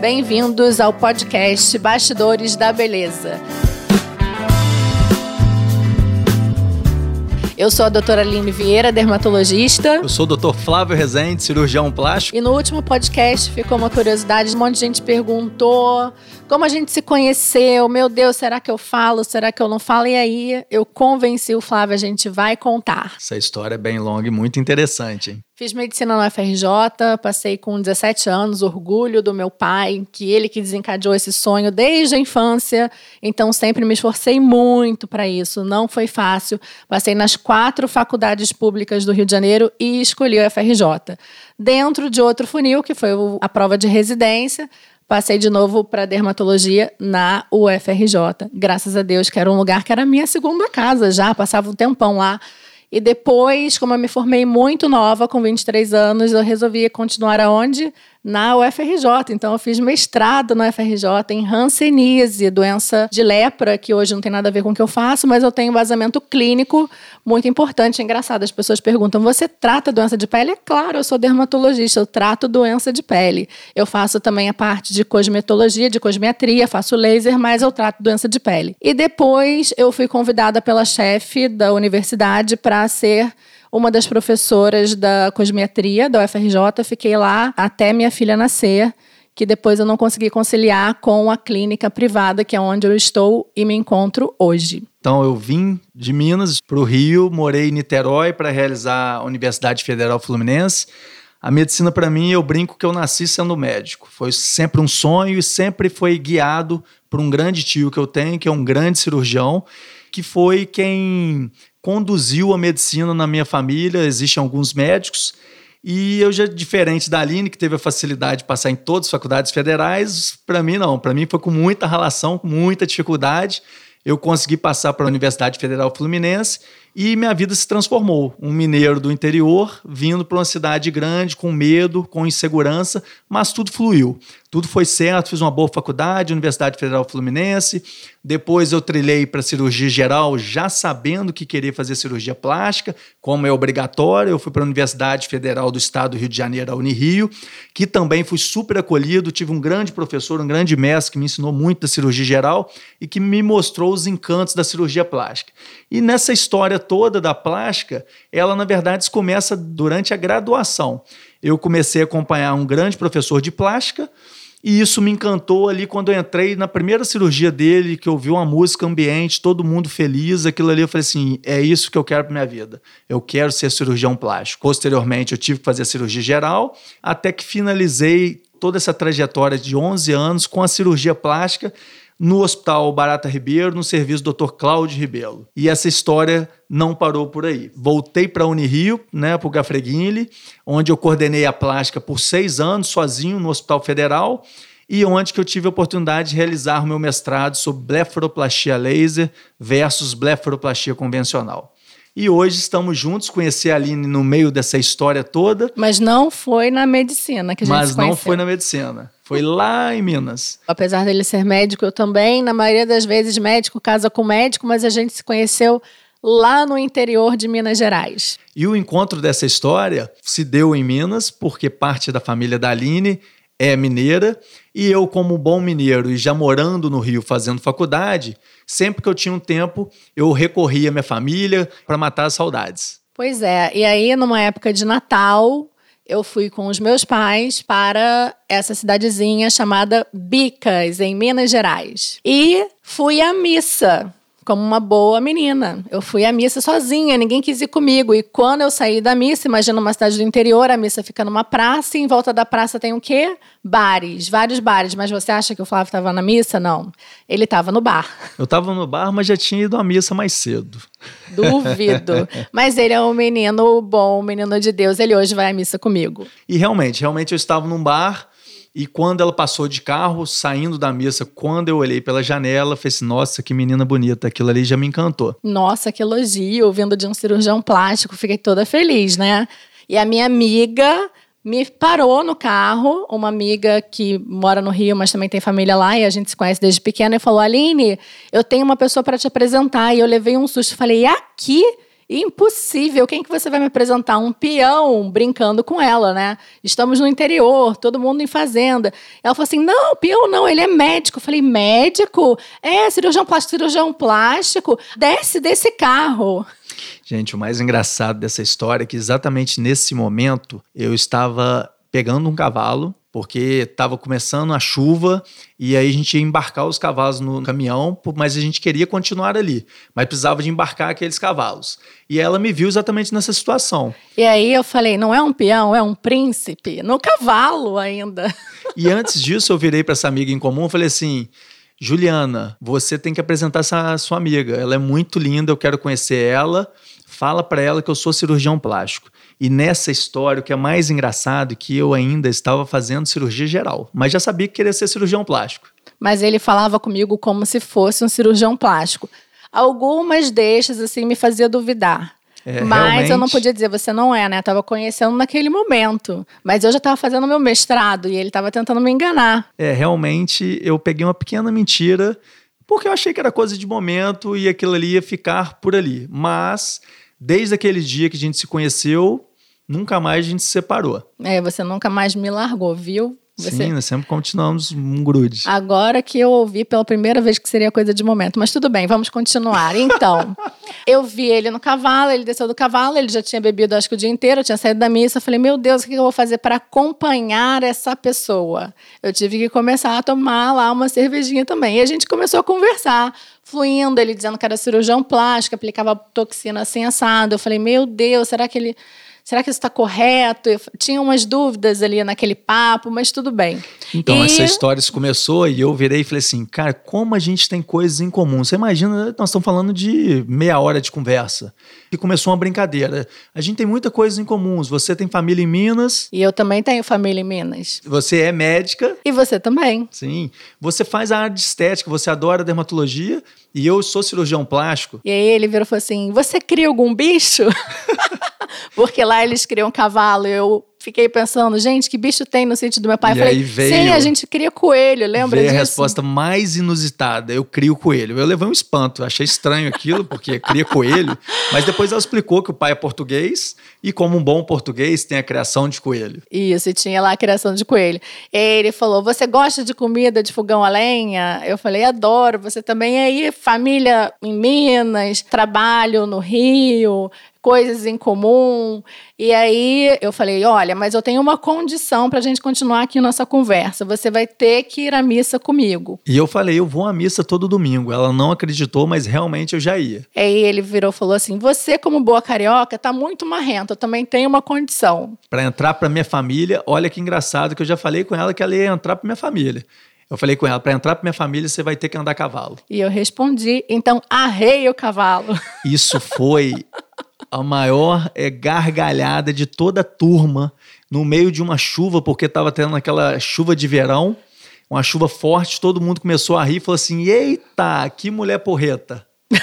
Bem-vindos ao podcast Bastidores da Beleza. Eu sou a doutora Aline Vieira, dermatologista. Eu sou o doutor Flávio Rezende, cirurgião plástico. E no último podcast ficou uma curiosidade, um monte de gente perguntou como a gente se conheceu, meu Deus, será que eu falo, será que eu não falo? E aí eu convenci o Flávio, a gente vai contar. Essa história é bem longa e muito interessante. Hein? Fiz medicina na FRJ, passei com 17 anos, orgulho do meu pai, que ele que desencadeou esse sonho desde a infância. Então sempre me esforcei muito para isso. Não foi fácil. Passei nas quatro faculdades públicas do Rio de Janeiro e escolhi o FRJ. Dentro de outro funil, que foi a prova de residência, Passei de novo para dermatologia na UFRJ. Graças a Deus, que era um lugar que era a minha segunda casa já, passava um tempão lá. E depois, como eu me formei muito nova, com 23 anos, eu resolvi continuar aonde? Na UFRJ. Então, eu fiz mestrado na UFRJ em Hanseníase, doença de lepra, que hoje não tem nada a ver com o que eu faço, mas eu tenho um vazamento clínico muito importante. É engraçado, as pessoas perguntam: você trata doença de pele? É claro, eu sou dermatologista, eu trato doença de pele. Eu faço também a parte de cosmetologia, de cosmetria, faço laser, mas eu trato doença de pele. E depois eu fui convidada pela chefe da universidade para ser uma das professoras da cosmetria da UFRJ. Fiquei lá até minha filha nascer, que depois eu não consegui conciliar com a clínica privada, que é onde eu estou e me encontro hoje. Então eu vim de Minas para o Rio, morei em Niterói para realizar a Universidade Federal Fluminense. A medicina para mim, eu brinco que eu nasci sendo médico. Foi sempre um sonho e sempre foi guiado por um grande tio que eu tenho, que é um grande cirurgião, que foi quem conduziu a medicina na minha família. Existem alguns médicos. E eu já, diferente da Aline, que teve a facilidade de passar em todas as faculdades federais, para mim não. Para mim foi com muita relação, com muita dificuldade. Eu consegui passar para a Universidade Federal Fluminense e minha vida se transformou. Um mineiro do interior vindo para uma cidade grande, com medo, com insegurança, mas tudo fluiu. Tudo foi certo, fiz uma boa faculdade, Universidade Federal Fluminense. Depois eu trilhei para cirurgia geral, já sabendo que queria fazer cirurgia plástica, como é obrigatório. Eu fui para a Universidade Federal do Estado do Rio de Janeiro, a Unirio, que também fui super acolhido. Tive um grande professor, um grande mestre que me ensinou muito da cirurgia geral e que me mostrou os encantos da cirurgia plástica. E nessa história toda da plástica, ela na verdade começa durante a graduação. Eu comecei a acompanhar um grande professor de plástica e isso me encantou ali quando eu entrei na primeira cirurgia dele, que eu vi uma música ambiente, todo mundo feliz, aquilo ali eu falei assim, é isso que eu quero para minha vida. Eu quero ser cirurgião plástico. Posteriormente eu tive que fazer a cirurgia geral, até que finalizei toda essa trajetória de 11 anos com a cirurgia plástica no Hospital Barata Ribeiro, no serviço do Dr. Cláudio Ribeiro. E essa história não parou por aí. Voltei para a Unirio, né, para o Gafreguinle, onde eu coordenei a plástica por seis anos, sozinho, no Hospital Federal, e onde que eu tive a oportunidade de realizar o meu mestrado sobre blefaroplastia laser versus blefaroplastia convencional. E hoje estamos juntos, conheci a Aline no meio dessa história toda. Mas não foi na medicina que a gente Mas não foi na medicina. Foi lá em Minas. Apesar dele ser médico, eu também, na maioria das vezes, médico casa com médico, mas a gente se conheceu lá no interior de Minas Gerais. E o encontro dessa história se deu em Minas, porque parte da família da Aline é mineira, e eu, como bom mineiro e já morando no Rio fazendo faculdade, sempre que eu tinha um tempo, eu recorria à minha família para matar as saudades. Pois é, e aí numa época de Natal, eu fui com os meus pais para essa cidadezinha chamada Bicas, em Minas Gerais. E fui à missa como uma boa menina. Eu fui à missa sozinha, ninguém quis ir comigo. E quando eu saí da missa, imagina uma cidade do interior, a missa fica numa praça, e em volta da praça tem o quê? Bares, vários bares. Mas você acha que o Flávio estava na missa? Não. Ele estava no bar. Eu estava no bar, mas já tinha ido à missa mais cedo. Duvido. mas ele é um menino bom, um menino de Deus. Ele hoje vai à missa comigo. E realmente, realmente eu estava num bar e quando ela passou de carro, saindo da missa, quando eu olhei pela janela, falei assim, nossa, que menina bonita, aquilo ali já me encantou. Nossa, que elogio, vindo de um cirurgião plástico, fiquei toda feliz, né? E a minha amiga me parou no carro, uma amiga que mora no Rio, mas também tem família lá e a gente se conhece desde pequena, e falou: Aline, eu tenho uma pessoa para te apresentar. E eu levei um susto, falei: aqui? Impossível. Quem que você vai me apresentar? Um peão brincando com ela, né? Estamos no interior, todo mundo em fazenda. Ela falou assim: não, peão não, ele é médico. Eu falei: médico? É, cirurgião plástico, cirurgião plástico. Desce desse carro. Gente, o mais engraçado dessa história é que exatamente nesse momento eu estava pegando um cavalo porque estava começando a chuva e aí a gente ia embarcar os cavalos no caminhão, mas a gente queria continuar ali, mas precisava de embarcar aqueles cavalos. E ela me viu exatamente nessa situação. E aí eu falei, não é um peão, é um príncipe, no cavalo ainda. E antes disso eu virei para essa amiga em comum e falei assim: Juliana, você tem que apresentar essa sua amiga. Ela é muito linda, eu quero conhecer ela. Fala para ela que eu sou cirurgião plástico. E nessa história, o que é mais engraçado é que eu ainda estava fazendo cirurgia geral, mas já sabia que queria ser cirurgião plástico. Mas ele falava comigo como se fosse um cirurgião plástico. Algumas deixas, assim, me fazia duvidar. É, mas realmente... eu não podia dizer, você não é, né? Eu tava conhecendo naquele momento. Mas eu já estava fazendo meu mestrado e ele estava tentando me enganar. É, realmente eu peguei uma pequena mentira, porque eu achei que era coisa de momento e aquilo ali ia ficar por ali. Mas, desde aquele dia que a gente se conheceu, nunca mais a gente se separou. É, você nunca mais me largou, viu? Você... Sim, nós sempre continuamos um grude. Agora que eu ouvi pela primeira vez que seria coisa de momento. Mas tudo bem, vamos continuar. Então, eu vi ele no cavalo, ele desceu do cavalo, ele já tinha bebido acho que o dia inteiro, eu tinha saído da missa. Eu falei, meu Deus, o que eu vou fazer para acompanhar essa pessoa? Eu tive que começar a tomar lá uma cervejinha também. E a gente começou a conversar fluindo, ele dizendo que era cirurgião plástico, aplicava toxina assim assado. Eu falei, meu Deus, será que ele será que isso está correto? Eu tinha umas dúvidas ali naquele papo, mas tudo bem. Então, e... essa história começou e eu virei e falei assim, cara, como a gente tem coisas em comum. Você imagina, nós estamos falando de meia hora de conversa. E começou uma brincadeira. A gente tem muita coisa em comum. Você tem família em Minas. E eu também tenho família em Minas. Você é médica. E você também. Sim. Você faz a área de estética, você adora dermatologia. E eu sou cirurgião plástico. E aí ele virou e falou assim: Você cria algum bicho? Porque lá eles criam cavalo. Eu fiquei pensando, gente, que bicho tem no sítio do meu pai? E falei, veio, sim, a gente cria coelho, lembra veio disso? a resposta mais inusitada, eu crio coelho. Eu levei um espanto, achei estranho aquilo, porque cria coelho, mas depois ela explicou que o pai é português e como um bom português tem a criação de coelho. Isso, e tinha lá a criação de coelho. Ele falou, você gosta de comida de fogão a lenha? Eu falei, adoro, você também é aí, família em Minas, trabalho no Rio, coisas em comum. E aí eu falei: olha, mas eu tenho uma condição para a gente continuar aqui nossa conversa. Você vai ter que ir à missa comigo. E eu falei: eu vou à missa todo domingo. Ela não acreditou, mas realmente eu já ia. Aí ele virou e falou assim: você, como boa carioca, tá muito marrenta. Eu também tenho uma condição. Para entrar para minha família, olha que engraçado que eu já falei com ela que ela ia entrar para minha família. Eu falei com ela, para entrar para minha família, você vai ter que andar a cavalo. E eu respondi, então arrei o cavalo. Isso foi a maior é, gargalhada de toda a turma no meio de uma chuva, porque estava tendo aquela chuva de verão, uma chuva forte, todo mundo começou a rir e falou assim: Eita, que mulher porreta!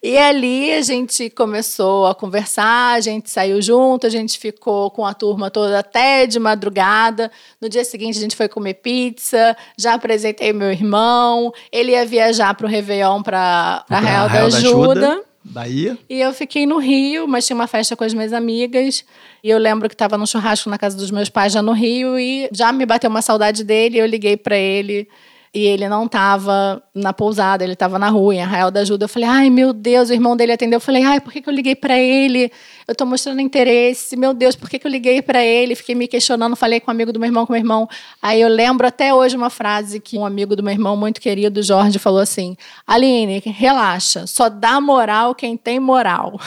E ali a gente começou a conversar, a gente saiu junto, a gente ficou com a turma toda até de madrugada. No dia seguinte a gente foi comer pizza, já apresentei meu irmão, ele ia viajar para o Réveillon para Real da Ajuda. Bahia. E eu fiquei no Rio, mas tinha uma festa com as minhas amigas. E eu lembro que estava no churrasco na casa dos meus pais, já no Rio, e já me bateu uma saudade dele. Eu liguei para ele e ele não estava na pousada, ele estava na rua, em Arraial da Ajuda. Eu falei, ai meu Deus, o irmão dele atendeu. Eu falei, ai, por que, que eu liguei para ele? Eu estou mostrando interesse, meu Deus, por que, que eu liguei para ele? Fiquei me questionando, falei com um amigo do meu irmão, com meu irmão. Aí eu lembro até hoje uma frase que um amigo do meu irmão, muito querido, Jorge, falou assim: Aline, relaxa, só dá moral quem tem moral.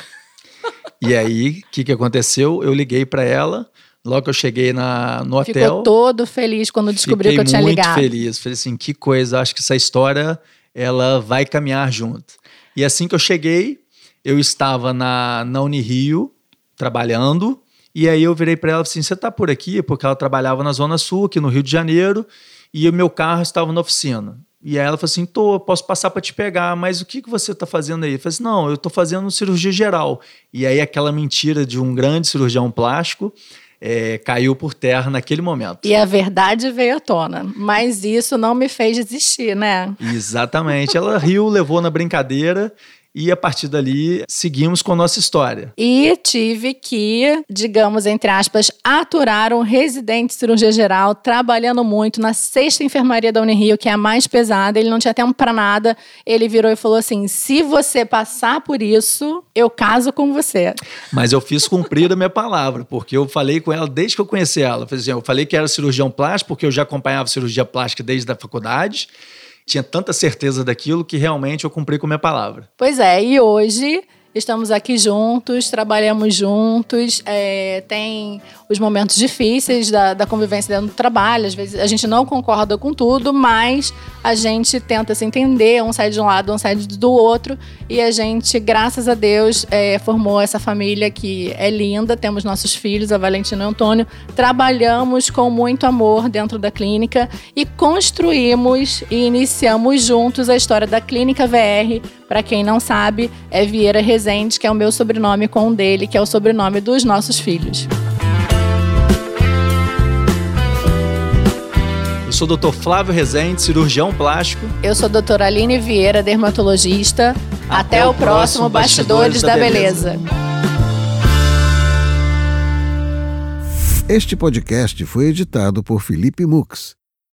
E aí, o que, que aconteceu? Eu liguei para ela. Logo que eu cheguei na, no hotel. Ficou todo feliz quando descobriu que eu tinha ligado. muito feliz. Falei assim, que coisa, acho que essa história ela vai caminhar junto. E assim que eu cheguei, eu estava na, na Unirio, trabalhando, e aí eu virei para ela assim, você está por aqui? Porque ela trabalhava na Zona Sul, aqui no Rio de Janeiro, e o meu carro estava na oficina. E aí ela falou assim, tô, posso passar para te pegar, mas o que, que você está fazendo aí? Eu falei assim, não, eu estou fazendo cirurgia geral. E aí aquela mentira de um grande cirurgião plástico, é, caiu por terra naquele momento. E a verdade veio à tona, mas isso não me fez desistir, né? Exatamente. Ela riu, levou na brincadeira e a partir dali seguimos com a nossa história. E tive que, digamos, entre aspas, aturar um residente de cirurgia geral trabalhando muito na sexta enfermaria da Unirio, que é a mais pesada. Ele não tinha tempo para nada. Ele virou e falou assim: se você passar por isso, eu caso com você. Mas eu fiz cumprir a minha palavra, porque eu falei com ela desde que eu conheci ela. Eu falei que era cirurgião plástico, porque eu já acompanhava cirurgia plástica desde a faculdade tinha tanta certeza daquilo que realmente eu cumpri com a minha palavra. Pois é, e hoje estamos aqui juntos, trabalhamos juntos, é, tem os momentos difíceis da, da convivência dentro do trabalho, às vezes a gente não concorda com tudo, mas a gente tenta se entender, um sai de um lado, um sai do outro, e a gente, graças a Deus, é, formou essa família que é linda, temos nossos filhos, a Valentina e o Antônio, trabalhamos com muito amor dentro da clínica e construímos e iniciamos juntos a história da Clínica VR, para quem não sabe, é Vieira Rezende, que é o meu sobrenome com o dele, que é o sobrenome dos nossos filhos. Eu sou o Dr. Flávio Rezende, cirurgião plástico. Eu sou a doutora Aline Vieira, dermatologista. Até, Até o, próximo Bastidores, Bastidores da, da Beleza. Beleza. Este podcast foi editado por Felipe Mux